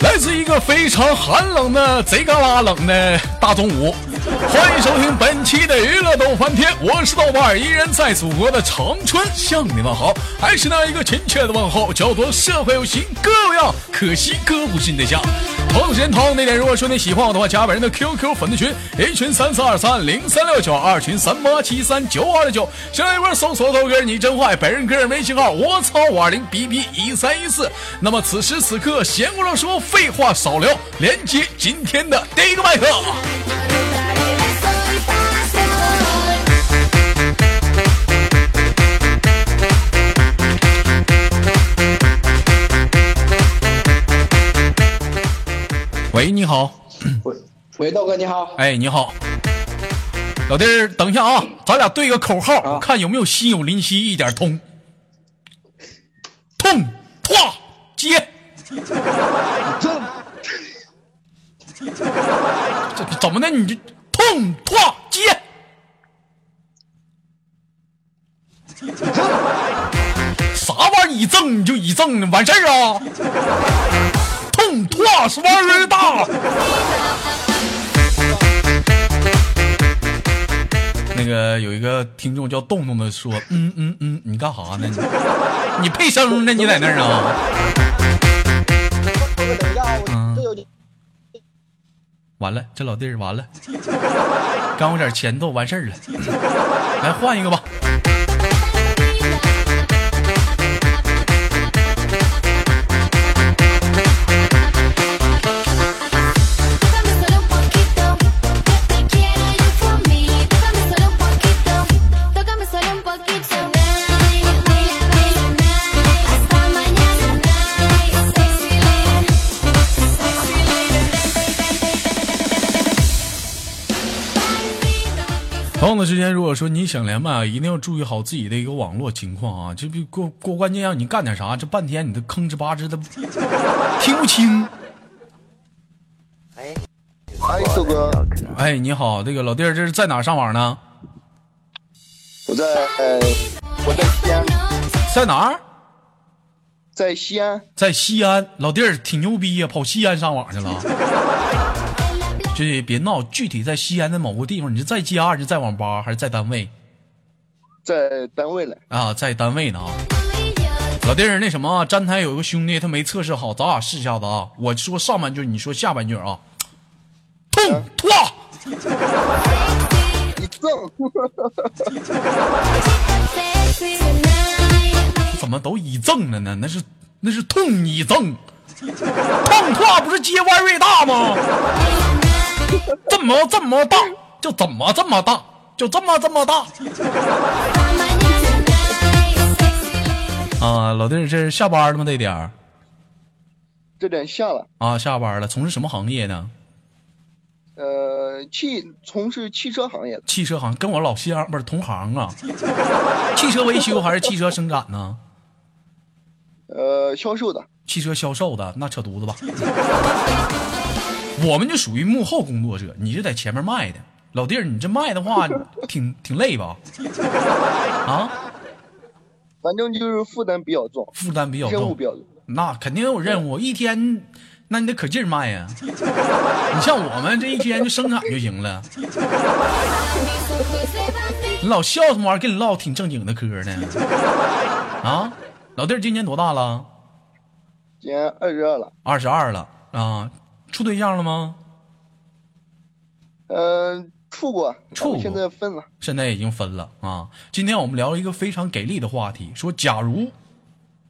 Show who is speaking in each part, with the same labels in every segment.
Speaker 1: 来自一个非常寒冷的贼嘎啦冷的大中午，欢迎收听本期的娱乐逗翻天，我是豆瓣，依然在祖国的长春向你们好，还是那一个亲切的问候，叫做社会有型哥我样，可惜哥不是你对象。同时间同那点，如果说你喜欢我的话，加本人的 QQ 粉丝群，一群三四二三零三六九，二群三八七三九二六九，先来一波搜索豆哥你真坏，本人个人微信号我操五二零 B B 一三一四。那么此时此刻，闲话少说，废话少聊，连接今天的第一个麦克。你好。
Speaker 2: 喂喂，豆哥你好。
Speaker 1: 哎，你好，老弟儿，等一下啊，咱俩对个口号，
Speaker 2: 啊
Speaker 1: 看有没有心有灵犀一点通。痛拓接，
Speaker 2: 这
Speaker 1: 这怎么的？你这痛拓接，啥玩意儿？一赠你就一赠呢？完事儿啊？痛痛是玩意儿大。那个有一个听众叫洞洞的说，嗯嗯嗯，你干啥呢？你你配声呢？你在那儿啊？完了，这老弟儿完了，刚有点前奏，完事儿了。来换一个吧。的时间，如果说你想连麦啊，一定要注意好自己的一个网络情况啊！这不过过关键让你干点啥，这半天你都吭哧吧吱的，听不清。
Speaker 2: 哎，豆哥，
Speaker 1: 哎，你好，这个老弟儿，这是在哪儿上网呢？
Speaker 2: 我在呃，我在西安，
Speaker 1: 在哪儿？
Speaker 2: 在西安，
Speaker 1: 在西安。老弟儿挺牛逼呀，跑西安上网去了。这别闹，具体在西安的某个地方，你是在家，还是在网吧，还是在单位？
Speaker 2: 在单位了。
Speaker 1: 啊，在单位呢啊。老弟儿，那什么啊，站台有个兄弟，他没测试好，咱俩试一下子啊。我说上半句，你说下半句啊。痛拓，
Speaker 2: 一赠，
Speaker 1: 怎么都一赠了呢？那是那是痛一赠，痛拓不是接弯瑞大吗？怎么这么大？就怎么这么大？就这么这么大啊！老弟儿，这是下班了吗？这点儿
Speaker 2: 这点下了。
Speaker 1: 啊，下班了。从事什么行业呢？
Speaker 2: 呃，汽从事汽车行业的，
Speaker 1: 汽车行跟我老乡不是同行啊？汽车维修还是汽车生产呢？
Speaker 2: 呃，销售的。
Speaker 1: 汽车销售的那扯犊子吧。我们就属于幕后工作者，你是在前面卖的。老弟儿，你这卖的话 挺挺累吧？啊，
Speaker 2: 反正就是负担比较重，
Speaker 1: 负担比较重
Speaker 2: 任务比，较重。
Speaker 1: 那肯定有任务，一天那你得可劲儿卖呀。你像我们这一天就生产就行了。你老笑什么玩意儿？跟你唠挺正经的嗑呢。啊，老弟儿今年多大了？
Speaker 2: 今年二十二了，
Speaker 1: 二十二了啊，处对象了吗？
Speaker 2: 呃，处过，
Speaker 1: 处过
Speaker 2: 现在分了。
Speaker 1: 现在已经分了啊。今天我们聊一个非常给力的话题，说假如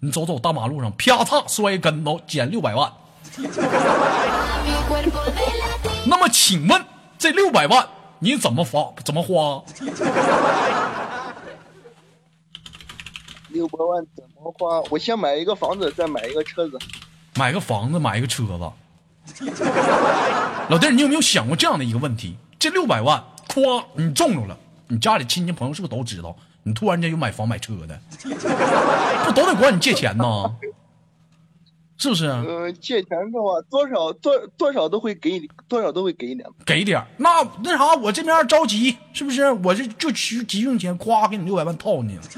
Speaker 1: 你走走大马路上，啪嚓摔跟头，减六百万，那么请问这六百万你怎么花？怎么花？
Speaker 2: 六百万怎么花？我先买一个房子，再买一个车子。
Speaker 1: 买个房子，买一个车子。老弟儿，你有没有想过这样的一个问题？这六百万，咵，你中着了，你家里亲戚朋友是不是都知道？你突然间有买房买车的，不都得管你借钱呢？是不是？
Speaker 2: 呃，借钱的话，多少多多少都会给你，多少都会给你点。
Speaker 1: 给点那那啥，我这边着急，是不是？我这就急急用钱，咵给你六百万套你。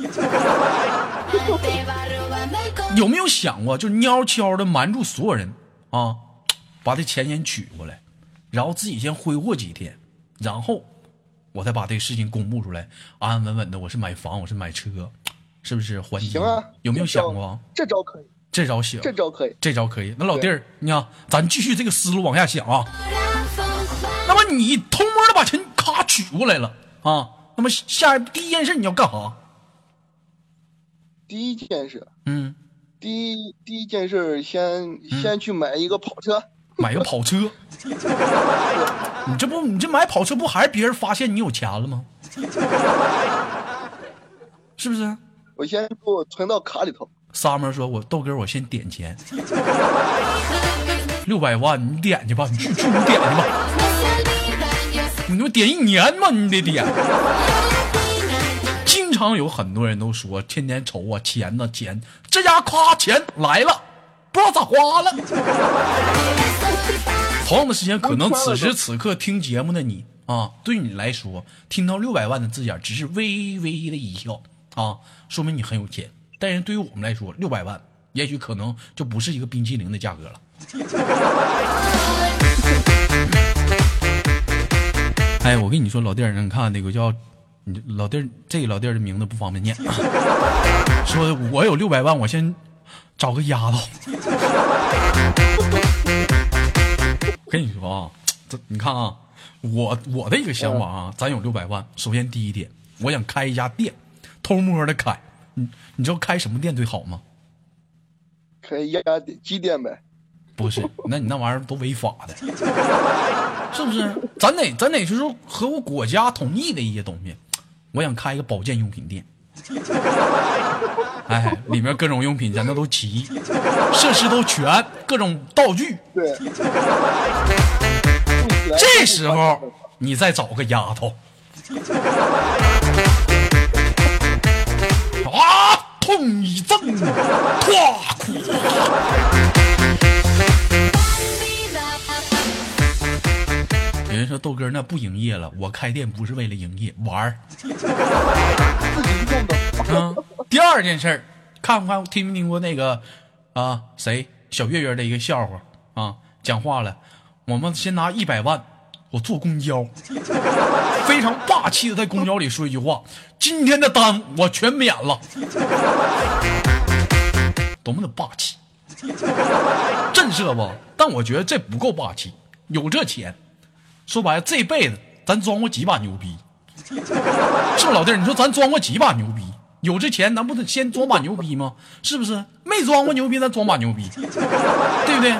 Speaker 1: 有没有想过，就悄悄的瞒住所有人啊，把这钱先取过来，然后自己先挥霍几天，然后我再把这个事情公布出来，安安稳稳的，我是买房，我是买车，是不是？还击
Speaker 2: 行啊，
Speaker 1: 有没有想过？
Speaker 2: 这招可以，
Speaker 1: 这招行，
Speaker 2: 这招可以。
Speaker 1: 这招可以。那老弟儿，你看，咱继续这个思路往下想啊。那么你偷摸的把钱咔取过来了啊，那么下第一件事你要干啥？
Speaker 2: 第一件事，
Speaker 1: 嗯，
Speaker 2: 第一第一件事，先先去买一个跑车。
Speaker 1: 买个跑车。你这不，你这买跑车不还是别人发现你有钱了吗？是不是？
Speaker 2: 我先给我存到卡里头。
Speaker 1: Summer 说：“我豆哥，我先点钱，六百万，你点去吧，你去去你点去吧，你他妈点一年嘛，你得点。”经常有很多人都说，天天愁啊，钱呢钱，这家夸钱来了，不知道咋花了。同样的时间，可能此时此刻听节目的你啊，对你来说，听到六百万的字眼，只是微微的一笑啊，说明你很有钱。但是对于我们来说，六百万也许可能就不是一个冰淇淋的价格了。哎，我跟你说，老弟儿，你看那个叫你老弟儿，这个老弟儿的名字不方便念，说我有六百万，我先找个丫头。跟你说啊，这你看啊，我我的一个想法啊，咱有六百万，首先第一点，我想开一家店，偷摸的开。你你知道开什么店最好吗？
Speaker 2: 开压店鸡店呗。
Speaker 1: 不是，那你那玩意儿都违法的，是不是？咱得咱得就是说和我国家同意的一些东西。我想开一个保健用品店，哎，里面各种用品咱那都齐，设施都全，各种道具。
Speaker 2: 对。
Speaker 1: 这时候你再找个丫头，啊，痛一阵，唰哭。有人说豆哥那不营业了，我开店不是为了营业，玩儿。嗯，第二件事儿，看不看听没听过那个啊谁小月月的一个笑话啊？讲话了，我们先拿一百万，我坐公交，非常霸气的在公交里说一句话：今天的单我全免了，多么的霸气，震慑不？但我觉得这不够霸气，有这钱。说白了，这辈子咱装过几把牛逼，是不老弟？你说咱装过几把牛逼？有这钱，咱不得先装把牛逼吗？是不是？没装过牛逼，咱装把牛逼，对不对？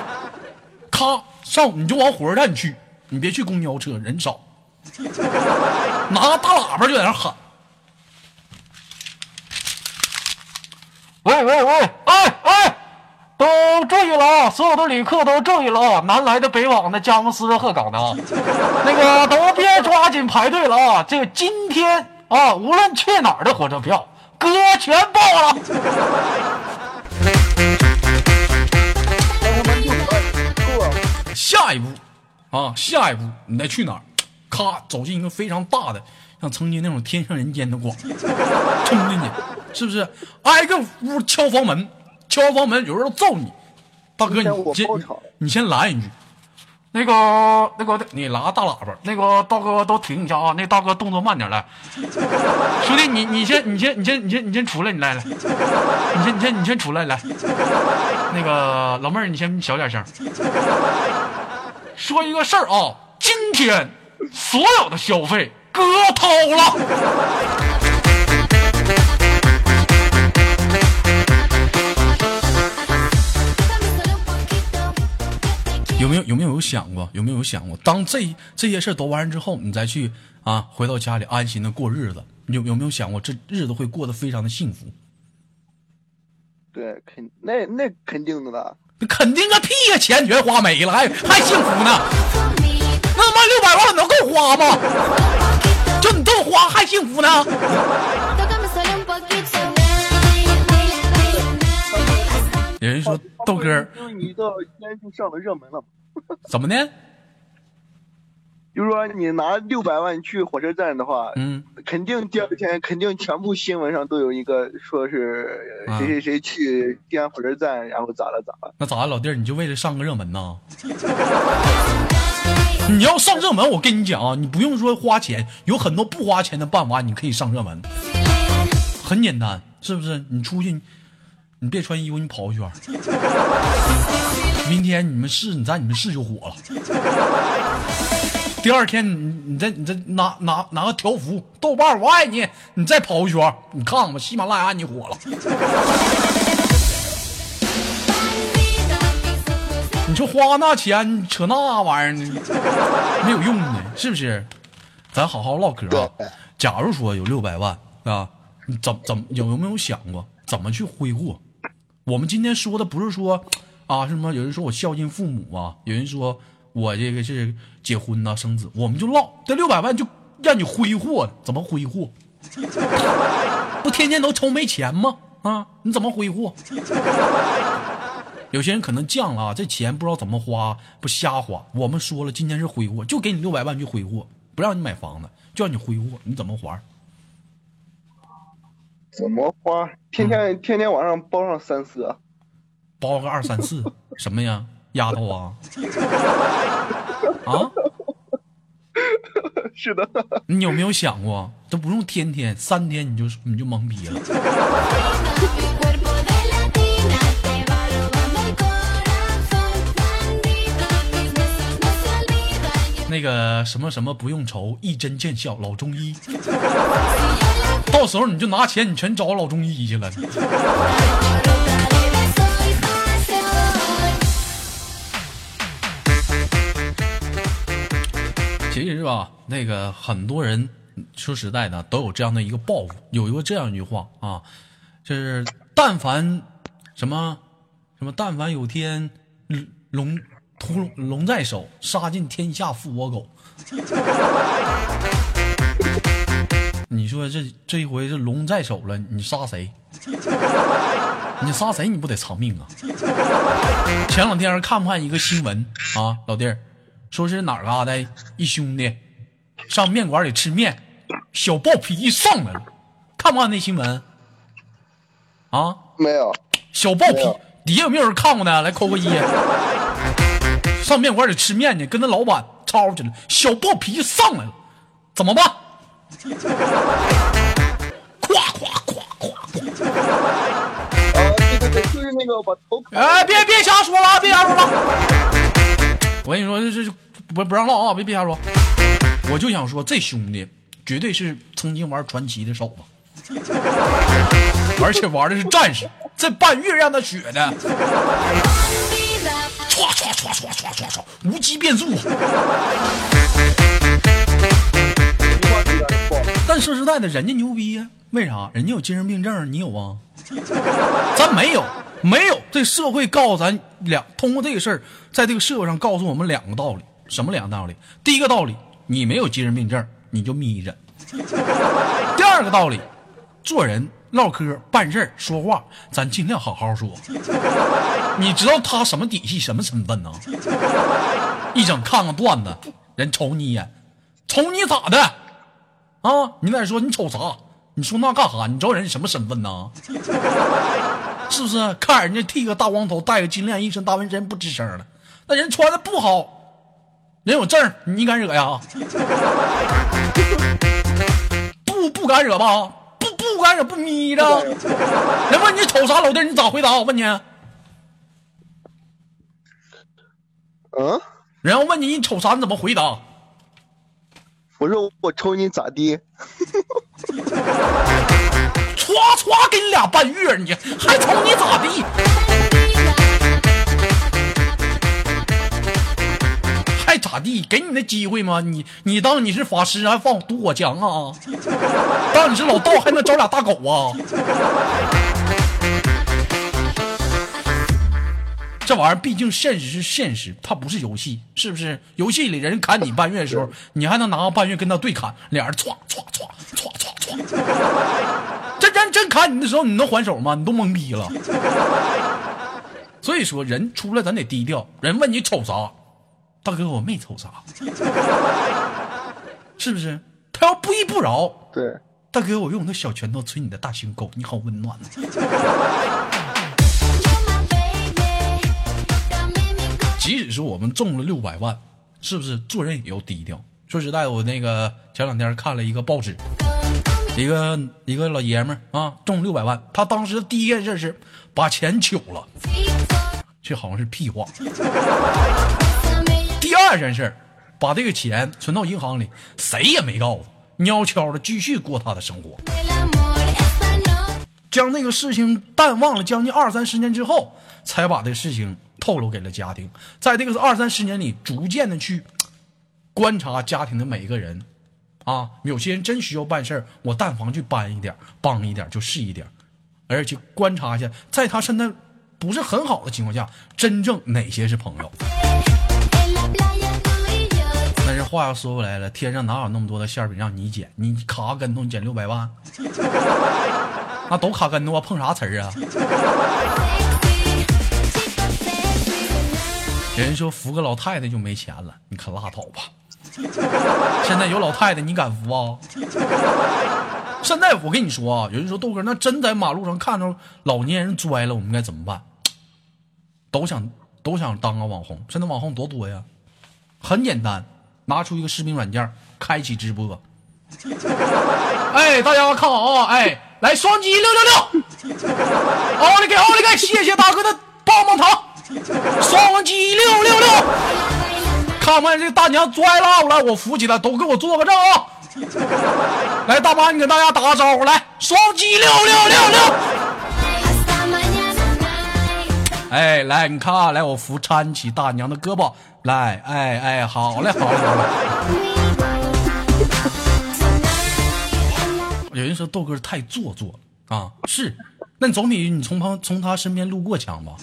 Speaker 1: 咔上你就往火车站去，你别去公交车，人少，拿个大喇叭就在那喊：“喂喂喂，哎哎！”都注意了啊！所有的旅客都注意了啊！南来的、北往的、佳木斯的、鹤岗的啊，那个都别抓紧排队了啊！这个今天啊，无论去哪儿的火车票，哥全爆了。下一步啊，下一步你再去哪儿？咔，走进一个非常大的，像曾经那种天上人间的广，冲进去，是不是？挨个屋敲房门。敲完房门，有人要揍你，大哥，你先你先拦一句，那个那个，你拿大喇叭，那个大哥都停一下啊，那大哥动作慢点来，兄弟，你你先你先你先你先你先出来，你来来，你先你先你先出来来，那个老妹儿，你先小点声，说一个事儿啊，今天所有的消费哥掏了。有没有有没有有想过？有没有想过？当这这些事都完之后，你再去啊，回到家里安心的过日子，有有没有想过这日子会过得非常的幸福？
Speaker 2: 对，肯那那肯定的了。
Speaker 1: 那肯定个屁呀！钱全花没了，还还幸福呢？那他妈六百万能够花吗？就你这么花还幸福呢？有人说豆哥儿
Speaker 2: 因为你到今天就上了热门了。
Speaker 1: 怎么的？
Speaker 2: 就是说你拿六百万去火车站的话，
Speaker 1: 嗯，
Speaker 2: 肯定第二天肯定全部新闻上都有一个说是
Speaker 1: 啊
Speaker 2: 谁谁谁去西安火车站，然后咋了咋了。
Speaker 1: 那咋了，老弟儿，你就为了上个热门呐？你要上热门，我跟你讲啊，你不用说花钱，有很多不花钱的办法，你可以上热门，很简单，是不是？你出去，你别穿衣服，你跑一圈儿，明天你们市，你在你们市就火了。第二天你你再你再拿拿拿个条幅，豆瓣我爱你，你再跑一圈儿，你看看吧，喜马拉雅你火了。你说花那钱扯那玩意儿呢，没有用的，是不是？咱好好唠嗑啊。假如说有六百万啊，你怎怎么有有没有想过怎么去挥霍？我们今天说的不是说 啊什么，有人说我孝敬父母啊，有人说我这个是结婚呐、生子，我们就唠这六百万就让你挥霍，怎么挥霍？不天天都愁没钱吗？啊，你怎么挥霍？有些人可能犟了啊，这钱不知道怎么花，不瞎花。我们说了，今天是挥霍，就给你六百万去挥霍，不让你买房子，就让你挥霍，你怎么玩？
Speaker 2: 怎么花？天天天天晚上包上三四，
Speaker 1: 包个二三四，什么呀，丫头啊？啊，
Speaker 2: 是的，
Speaker 1: 你有没有想过，都不用天天，三天你就你就懵逼了。那个什么什么不用愁，一针见效，老中医。到时候你就拿钱，你全找老中医去了。其实吧，那个很多人说实在的都有这样的一个抱负，有一个这样一句话啊，就是但凡什么什么，但凡有天龙屠龙在手，杀尽天下负我狗。你说这这一回是龙在手了，你杀谁？你杀谁？你不得偿命啊！前两天看不看一个新闻啊，老弟儿，说是哪嘎达一兄弟上面馆里吃面，小暴脾气上来了，看不看那新闻？啊，
Speaker 2: 没有，
Speaker 1: 小暴脾底下有没有人看过呢？来扣个一。上面馆里吃面去，跟那老板吵去了，小暴脾气上来了，怎么办？咵咵咵咵咵！
Speaker 2: 啊，对对对，就是那个把头。
Speaker 1: 哎，别别瞎说了，别瞎说了。我跟你说，这这不不让唠啊，别别瞎说。我就想说，这兄弟绝对是曾经玩传奇的手子，而且玩的是战士，这半月让他血的，唰唰唰唰唰唰唰，无极变速。但说实在的，人家牛逼呀、为啥？人家有精神病症，你有啊？咱没有，没有。这社会告诉咱两，通过这个事儿，在这个社会上告诉我们两个道理。什么两个道理？第一个道理，你没有精神病症，你就眯着。第二个道理，做人唠嗑、办事、说话，咱尽量好好说。你知道他什么底细、什么身份呢？一整看个段子，人瞅你一眼，瞅你咋的？啊，你在那说你瞅啥？你说那干啥？你知道人什么身份呢？是不是？看人家剃个大光头，戴个金链，一身大纹身，不吱声了。那人穿的不好，人有证，你敢惹呀？不不敢惹吧？不不敢惹，不眯着。人问你瞅啥，老弟，你咋回答？我问你，
Speaker 2: 嗯，
Speaker 1: 人要问你你瞅啥，你怎么回答？
Speaker 2: 我说我瞅你咋地？
Speaker 1: 歘歘给你俩半月，你还瞅你咋地？还咋地？给你那机会吗？你你当你是法师还放毒火墙啊？当你是老道还能找俩大狗啊？这玩意儿毕竟现实是现实，它不是游戏，是不是？游戏里人砍你半月的时候，你还能拿个半月跟他对砍，俩人歘歘歘歘歘歘。这人真砍你的时候，你能还手吗？你都懵逼了。所以说，人出来咱得低调。人问你瞅啥，大哥我没瞅啥，是不是？他要不依不饶，
Speaker 2: 对，
Speaker 1: 大哥我用我的小拳头捶你的大胸沟，你好温暖啊。即使是我们中了六百万，是不是做人也要低调？说实在，我那个前两天看了一个报纸，一个一个老爷们儿啊中六百万，他当时第一件事是把钱取了，这好像是屁话。第二件事把这个钱存到银行里，谁也没告诉，悄悄的继续过他的生活，将那个事情淡忘了将近二三十年之后，才把这事情透露给了家庭。在这个二三十年里，逐渐的去观察家庭的每一个人，啊，有些人真需要办事儿，我但凡去帮一点，帮一点就是一点，而且观察一下，在他身在不是很好的情况下，真正哪些是朋友。但是话又说回来了，天上哪有那么多的馅饼让你捡？你卡个跟头，捡六百万，那 都卡跟头啊，碰啥瓷儿啊？人说扶个老太太就没钱了，你可拉倒吧！现在有老太太，你敢扶啊？现在我跟你说啊，有人说豆哥，那真在马路上看着老年人摔了，我们该怎么办？都想都想当个网红，现在网红多多呀，很简单，拿出一个视频软件，开启直播。哎，大家看好啊！哎，来双击六六六，奥利给奥利给，谢谢大哥的棒棒糖，双击六六六，看不看这大娘摔了？来，我扶起来，都给我做个证啊！来，大妈，你给大家打个招呼，来，双击六六六六。哎，来，你看啊，来，我扶搀起大娘的胳膊，来，哎哎，好嘞，好嘞，好嘞。有人说豆哥太做作了啊，是，那总比你从旁从他身边路过强吧？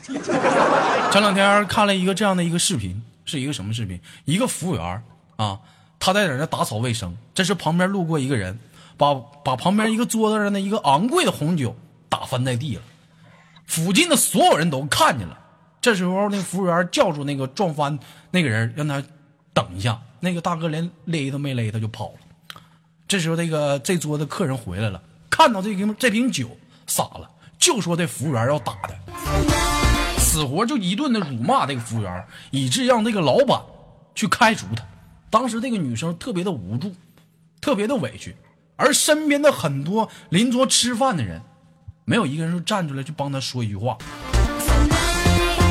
Speaker 1: 前两天看了一个这样的一个视频，是一个什么视频？一个服务员啊，他在在那打扫卫生，这是旁边路过一个人，把把旁边一个桌子上的一个昂贵的红酒打翻在地了，附近的所有人都看见了。这时候那服务员叫住那个撞翻那个人，让他等一下。那个大哥连勒都没勒，他就跑了。这时候，这个这桌子客人回来了，看到这瓶这瓶酒洒了，就说这服务员要打他，死活就一顿的辱骂这个服务员，以致让这个老板去开除他。当时这个女生特别的无助，特别的委屈，而身边的很多邻桌吃饭的人，没有一个人说站出来去帮他说一句话。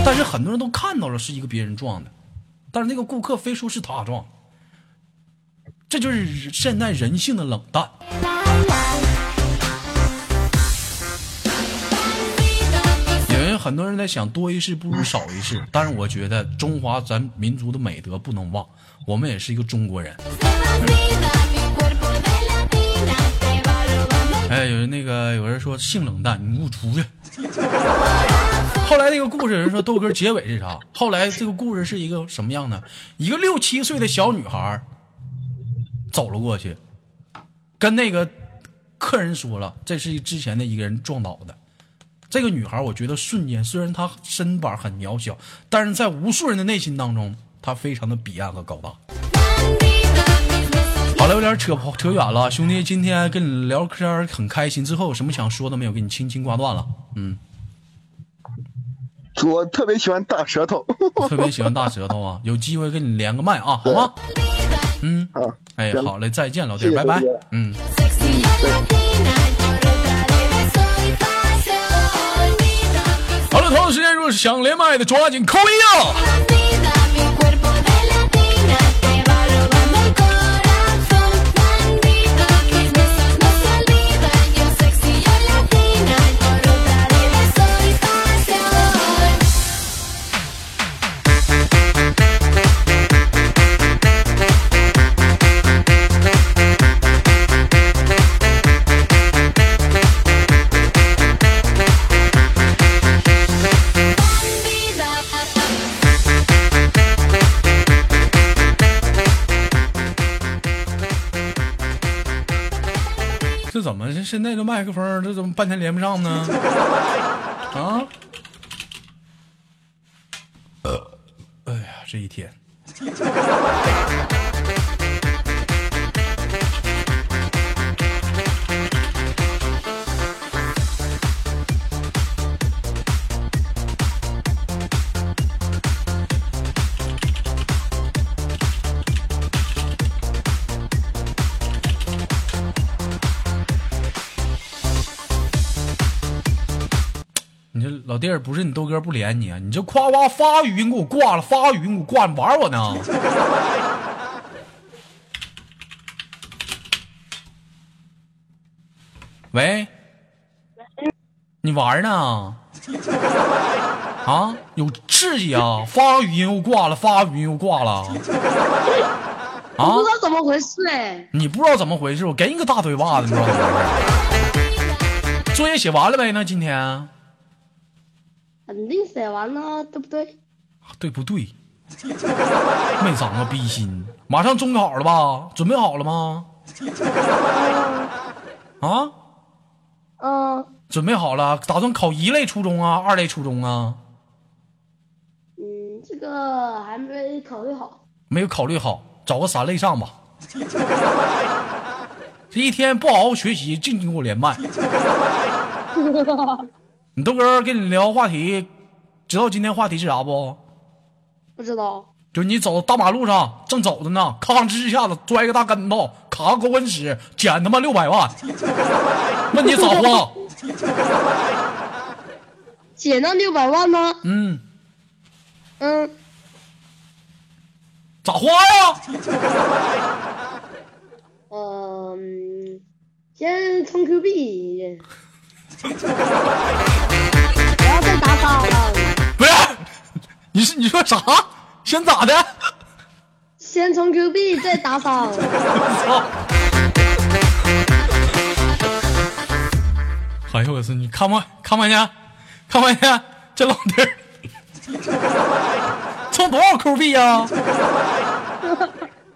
Speaker 1: 但是很多人都看到了是一个别人撞的，但是那个顾客非说是他撞。这就是现代人性的冷淡。很多人在想多一事不如少一事，但是我觉得中华咱民族的美德不能忘，我们也是一个中国人。哎，有人那个有人说性冷淡，你给我出去。后来那个故事有人说豆哥结尾是啥？后来这个故事是一个什么样的？一个六七岁的小女孩。走了过去，跟那个客人说了，这是之前的一个人撞倒的。这个女孩，我觉得瞬间，虽然她身板很渺小，但是在无数人的内心当中，她非常的彼岸和高大。好了，有点扯扯远了，兄弟，今天跟你聊天很开心。之后有什么想说的没有？给你轻轻挂断了。嗯，
Speaker 2: 我特别喜欢大舌头，
Speaker 1: 特别喜欢大舌头啊！有机会跟你连个麦啊，好吗？嗯，
Speaker 2: 好，
Speaker 1: 哎，好嘞，再见，老弟，拜拜。嗯。同时间，如果是想连麦的，抓紧扣一啊！这怎么这现在这麦克风这怎么半天连不上呢？啊？哎呀，这一天。弟儿不是你豆哥不连你啊？你这夸夸发语音给我挂了，发语音给我挂，你玩我呢？喂，你玩呢？啊，有刺激啊！发语音又挂了，发语音又挂了。啊
Speaker 3: 不知，道怎么回事哎，
Speaker 1: 你不知道怎么回事？我给你个大嘴巴子，你知道怎么回事？作业写完了没呢？今天？
Speaker 3: 肯定写完了，对不对？
Speaker 1: 对不对？没长个逼心，马上中考了吧？准备好了吗？啊，
Speaker 3: 嗯
Speaker 1: 准备好了，打算考一类初中啊，二类初中啊？
Speaker 3: 嗯，这个还没考虑好。
Speaker 1: 没有考虑好，找个三类上吧。这一天不好好学习，净给我连麦。你豆哥跟你聊话题，知道今天话题是啥不？
Speaker 3: 不知道，
Speaker 1: 就你走大马路上正走着呢，吭哧一下子摔个大跟头，卡个狗啃屎，捡他妈六百万，问你咋花？
Speaker 3: 捡到六百万吗？
Speaker 1: 嗯，
Speaker 3: 嗯，
Speaker 1: 咋花呀？
Speaker 3: 嗯，先充 Q 币，然后再打赏，
Speaker 1: 不是，你是你说啥？先咋的？
Speaker 3: 先充 Q 币再打扫。
Speaker 1: 操！哎呦我操！你看没看没见？看没见？这老弟儿充多少 Q 币呀？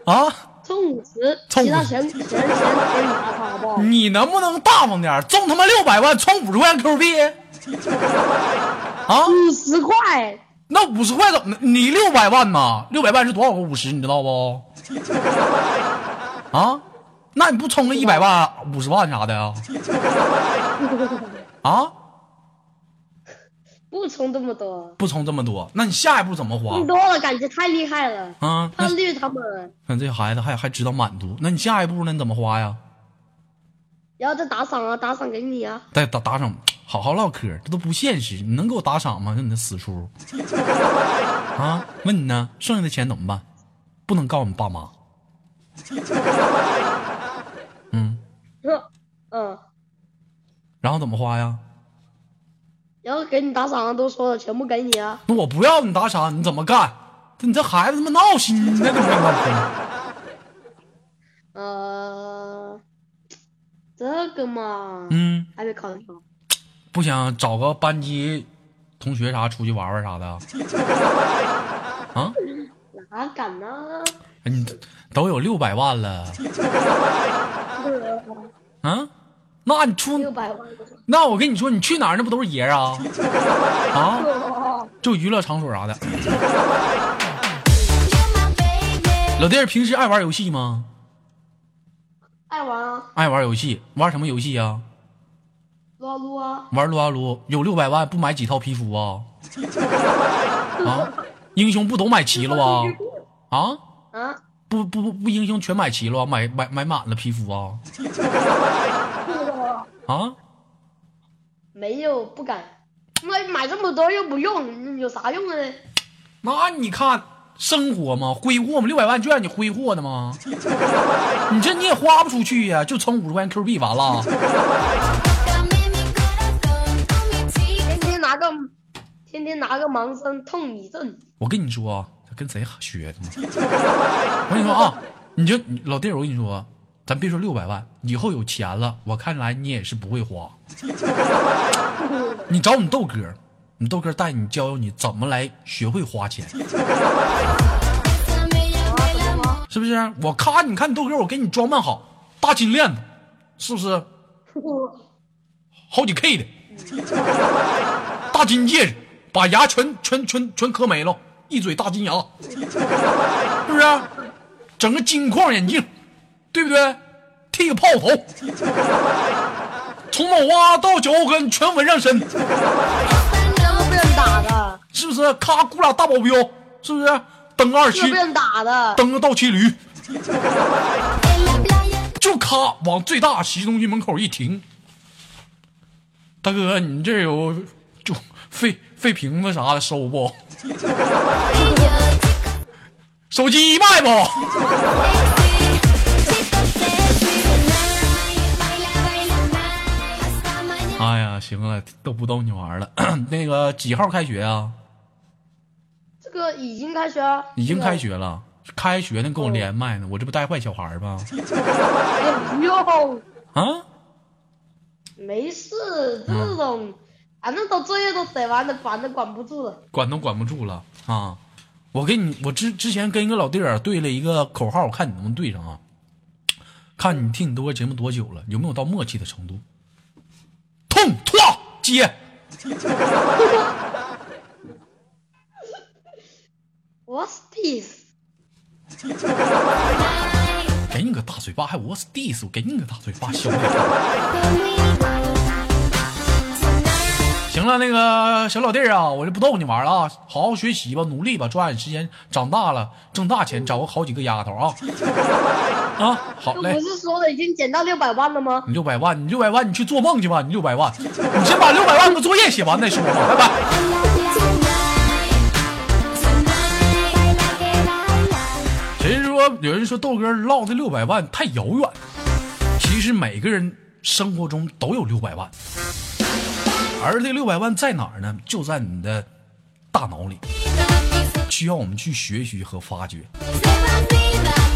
Speaker 1: 啊？
Speaker 3: 充五十，
Speaker 1: 充
Speaker 3: 其他
Speaker 1: 50
Speaker 3: 全全全给你
Speaker 1: 你能不能大方点儿？中他妈六百万，充五十块钱 Q 币？啊？
Speaker 3: 五十块，
Speaker 1: 那五十块怎么？你六百万呐？六百万是多少个五十？你知道不？啊？那你不充个一百万、五十万啥的呀？啊？
Speaker 3: 不充这么多，
Speaker 1: 不充这么多，那你下一步怎么花
Speaker 3: 充多了感觉太厉害了。
Speaker 1: 啊？那
Speaker 3: 胖绿他们，
Speaker 1: 看这孩子还还知道满足，那你下一步呢？你怎么花呀？
Speaker 3: 然后再打赏啊，打赏给你啊。
Speaker 1: 再打打赏，好好唠嗑，这都不现实。你能给我打赏吗？就你那死出啊？问你呢，剩下的钱怎么办？不能告诉你爸妈。嗯，
Speaker 3: 嗯，
Speaker 1: 然后怎么花呀？
Speaker 3: 然后给你打赏啊，都说了，全部给你啊。
Speaker 1: 那我不要你打赏，你怎么干？这你这孩子他妈闹心呢，
Speaker 3: 这个嘛，
Speaker 1: 嗯，
Speaker 3: 还没考虑好。
Speaker 1: 不想找个班级同学啥出去玩玩啥的？啊？
Speaker 3: 哪敢呢？
Speaker 1: 你都有六百万了，啊？那你出
Speaker 3: 六百万，
Speaker 1: 那我跟你说，你去哪儿那不都是爷啊？啊？就娱乐场所啥的。老弟儿平时爱玩游戏吗？
Speaker 3: 爱玩啊，
Speaker 1: 爱玩游戏，玩什么游戏啊？
Speaker 3: 撸啊撸啊，
Speaker 1: 玩撸啊撸，有六百万不买几套皮肤啊？啊？英雄不都买齐了啊？啊？
Speaker 3: 啊，
Speaker 1: 不不不不，英雄全买齐了啊，买买买满了皮肤啊？啊？
Speaker 3: 没有，不敢。那买这么多又不用，有啥用呢？
Speaker 1: 那你看生活嘛，挥霍嘛，六百万就让你挥霍的吗？你这你也花不出去呀、就充五十块钱 Q 币完了。
Speaker 3: 天天拿个，天天拿个盲僧痛你阵。
Speaker 1: 我跟你说啊，他跟谁学的呢？我跟你说啊，你就老弟，我跟你说，咱别说六百万，以后有钱了，我看来你也是不会花。你找你豆哥，你豆哥带你教教你怎么来学会花钱，是不是？我咔你看你豆哥，我给你装扮好，大金链子，是不是？好几 K 的，大金戒指，把牙全全全全磕没了，一嘴大金牙，是不是？整个金框眼镜，对不对？剃个炮头，从脑瓜到脚后跟全纹上身，
Speaker 3: 打的，
Speaker 1: 是不是？咔，雇俩大保镖，是不是？蹬二七
Speaker 3: 打的，
Speaker 1: 蹬个倒骑驴，就咔往最大洗浴中心门口一停。大哥，你这有就废废瓶子啥的收不？手机卖不？哎呀，行了，都不逗你玩了？那个几号开学啊？
Speaker 3: 这个已经开学了，
Speaker 1: 已经开学了。开学呢，跟我连麦呢，我这不带坏小孩吗？
Speaker 3: 哎，不用，
Speaker 1: 啊，
Speaker 3: 没事，这种反正都作业都写完了，管都管不住了。
Speaker 1: 管都管不住了啊！我给你，我之之前跟一个老弟儿对了一个口号，我看你能不能对上啊？看你听你多节目多久了，有没有到默契的程度？痛唰接
Speaker 3: ，What's this？
Speaker 1: 给你个大嘴巴，还 What's this？我给你个大嘴巴，小脸。行了，那个小老弟儿啊，我就不逗你玩了啊，好好学习吧，努力吧，抓紧时间，长大了挣大钱，找个好几个丫头啊啊！好嘞
Speaker 3: 这不，是说了已经捡到六百万了吗？
Speaker 1: 你六百万，你六百万，你去做梦去吧，你六百万，你先把六百万的作业写完再说吧，拜拜。其实说有人说豆哥唠这六百万太遥远，其实每个人生活中都有六百万，而这六百万在哪儿呢？就在你的大脑里，需要我们去学习和发掘。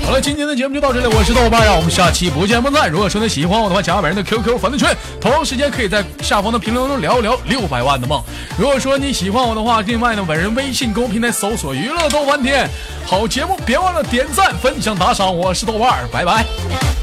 Speaker 1: 好了，今天的节目就到这里，我是豆瓣，让我们下期不见不散。如果说你喜欢我的话，加入本人的 QQ 粉丝群，同样时间可以在下方的评论中聊一聊六百万的梦。如果说你喜欢我的话，另外呢，本人微信公众平台搜索“娱乐豆翻天”，好节目别忘了点赞、分享、打赏。我是豆瓣儿，拜拜。